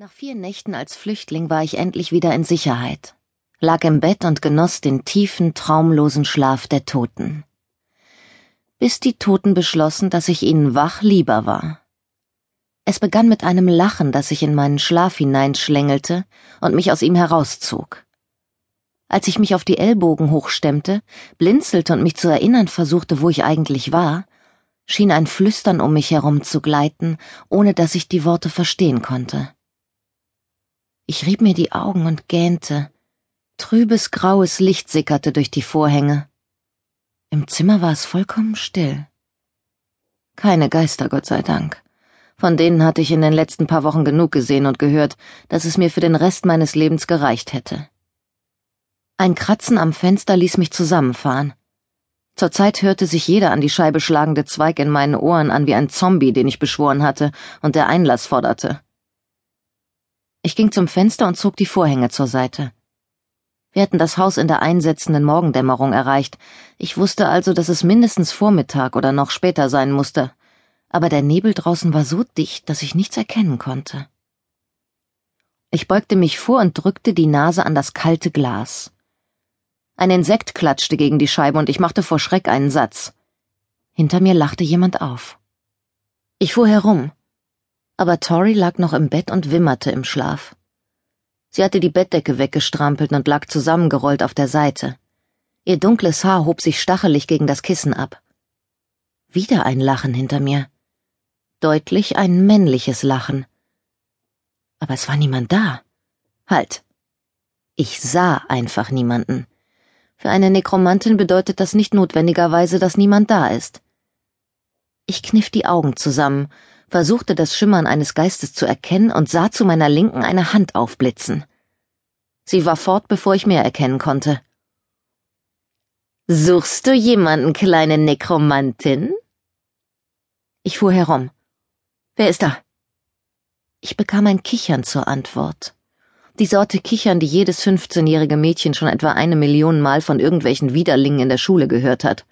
Nach vier Nächten als Flüchtling war ich endlich wieder in Sicherheit, lag im Bett und genoss den tiefen, traumlosen Schlaf der Toten. Bis die Toten beschlossen, dass ich ihnen wach lieber war. Es begann mit einem Lachen, das sich in meinen Schlaf hineinschlängelte und mich aus ihm herauszog. Als ich mich auf die Ellbogen hochstemmte, blinzelte und mich zu erinnern versuchte, wo ich eigentlich war, schien ein Flüstern um mich herum zu gleiten, ohne dass ich die Worte verstehen konnte. Ich rieb mir die Augen und gähnte. Trübes graues Licht sickerte durch die Vorhänge. Im Zimmer war es vollkommen still. Keine Geister, Gott sei Dank. Von denen hatte ich in den letzten paar Wochen genug gesehen und gehört, dass es mir für den Rest meines Lebens gereicht hätte. Ein Kratzen am Fenster ließ mich zusammenfahren. Zurzeit hörte sich jeder an die Scheibe schlagende Zweig in meinen Ohren an wie ein Zombie, den ich beschworen hatte und der Einlass forderte. Ich ging zum Fenster und zog die Vorhänge zur Seite. Wir hatten das Haus in der einsetzenden Morgendämmerung erreicht. Ich wusste also, dass es mindestens Vormittag oder noch später sein musste. Aber der Nebel draußen war so dicht, dass ich nichts erkennen konnte. Ich beugte mich vor und drückte die Nase an das kalte Glas. Ein Insekt klatschte gegen die Scheibe und ich machte vor Schreck einen Satz. Hinter mir lachte jemand auf. Ich fuhr herum aber Tori lag noch im Bett und wimmerte im Schlaf. Sie hatte die Bettdecke weggestrampelt und lag zusammengerollt auf der Seite. Ihr dunkles Haar hob sich stachelig gegen das Kissen ab. Wieder ein Lachen hinter mir. Deutlich ein männliches Lachen. Aber es war niemand da. Halt. Ich sah einfach niemanden. Für eine Nekromantin bedeutet das nicht notwendigerweise, dass niemand da ist. Ich kniff die Augen zusammen versuchte das Schimmern eines Geistes zu erkennen und sah zu meiner Linken eine Hand aufblitzen. Sie war fort, bevor ich mehr erkennen konnte. Suchst du jemanden, kleine Nekromantin? Ich fuhr herum. Wer ist da? Ich bekam ein Kichern zur Antwort. Die Sorte Kichern, die jedes fünfzehnjährige Mädchen schon etwa eine Million Mal von irgendwelchen Widerlingen in der Schule gehört hat.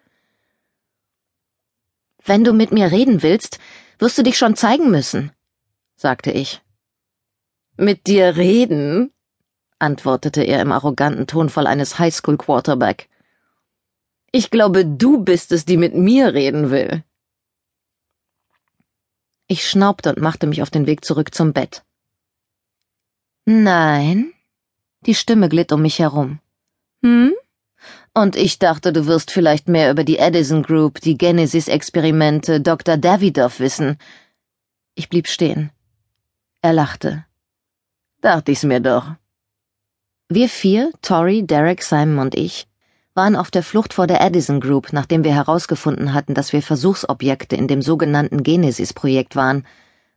Wenn du mit mir reden willst, wirst du dich schon zeigen müssen, sagte ich. Mit dir reden? antwortete er im arroganten Tonfall eines Highschool-Quarterback. Ich glaube, du bist es, die mit mir reden will. Ich schnaubte und machte mich auf den Weg zurück zum Bett. Nein. Die Stimme glitt um mich herum. Hm? Und ich dachte, du wirst vielleicht mehr über die Edison Group, die Genesis-Experimente, Dr. Davidoff wissen. Ich blieb stehen. Er lachte. Dachte ich's mir doch. Wir vier, Tori, Derek, Simon und ich, waren auf der Flucht vor der Edison Group, nachdem wir herausgefunden hatten, dass wir Versuchsobjekte in dem sogenannten Genesis-Projekt waren,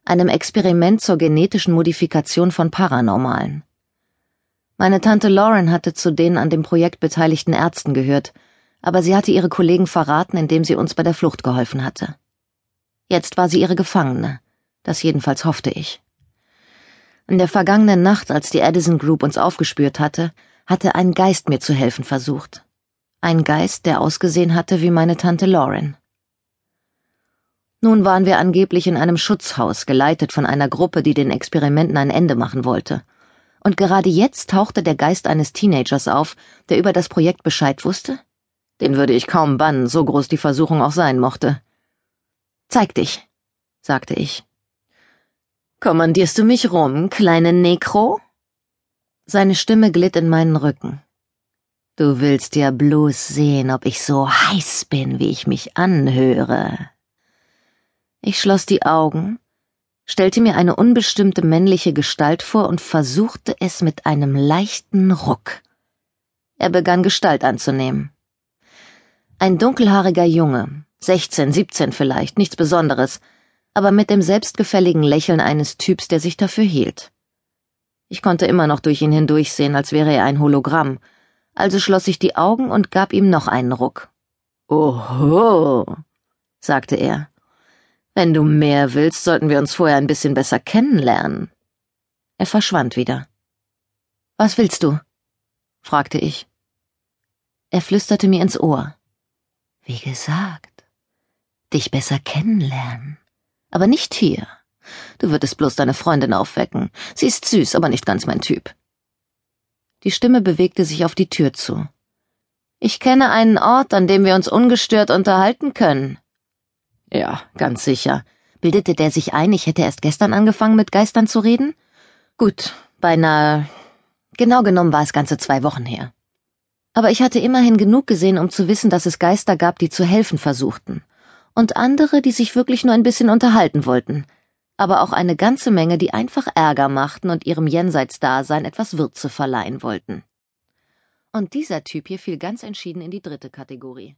einem Experiment zur genetischen Modifikation von Paranormalen. Meine Tante Lauren hatte zu den an dem Projekt beteiligten Ärzten gehört, aber sie hatte ihre Kollegen verraten, indem sie uns bei der Flucht geholfen hatte. Jetzt war sie ihre Gefangene, das jedenfalls hoffte ich. In der vergangenen Nacht, als die Edison Group uns aufgespürt hatte, hatte ein Geist mir zu helfen versucht. Ein Geist, der ausgesehen hatte wie meine Tante Lauren. Nun waren wir angeblich in einem Schutzhaus, geleitet von einer Gruppe, die den Experimenten ein Ende machen wollte – und gerade jetzt tauchte der Geist eines Teenagers auf, der über das Projekt Bescheid wusste? Den würde ich kaum bannen, so groß die Versuchung auch sein mochte. Zeig dich, sagte ich. Kommandierst du mich rum, kleine Nekro? Seine Stimme glitt in meinen Rücken. Du willst ja bloß sehen, ob ich so heiß bin, wie ich mich anhöre. Ich schloss die Augen stellte mir eine unbestimmte männliche Gestalt vor und versuchte es mit einem leichten Ruck. Er begann Gestalt anzunehmen. Ein dunkelhaariger Junge, 16, 17 vielleicht, nichts Besonderes, aber mit dem selbstgefälligen Lächeln eines Typs, der sich dafür hielt. Ich konnte immer noch durch ihn hindurchsehen, als wäre er ein Hologramm, also schloss ich die Augen und gab ihm noch einen Ruck. Oho, sagte er. Wenn du mehr willst, sollten wir uns vorher ein bisschen besser kennenlernen. Er verschwand wieder. Was willst du? fragte ich. Er flüsterte mir ins Ohr. Wie gesagt, dich besser kennenlernen. Aber nicht hier, Du würdest bloß deine Freundin aufwecken. Sie ist süß, aber nicht ganz mein Typ. Die Stimme bewegte sich auf die Tür zu. Ich kenne einen Ort, an dem wir uns ungestört unterhalten können. Ja, ganz sicher. Bildete der sich ein, ich hätte erst gestern angefangen, mit Geistern zu reden? Gut, beinahe. Genau genommen war es ganze zwei Wochen her. Aber ich hatte immerhin genug gesehen, um zu wissen, dass es Geister gab, die zu helfen versuchten. Und andere, die sich wirklich nur ein bisschen unterhalten wollten. Aber auch eine ganze Menge, die einfach Ärger machten und ihrem Jenseitsdasein etwas Würze verleihen wollten. Und dieser Typ hier fiel ganz entschieden in die dritte Kategorie.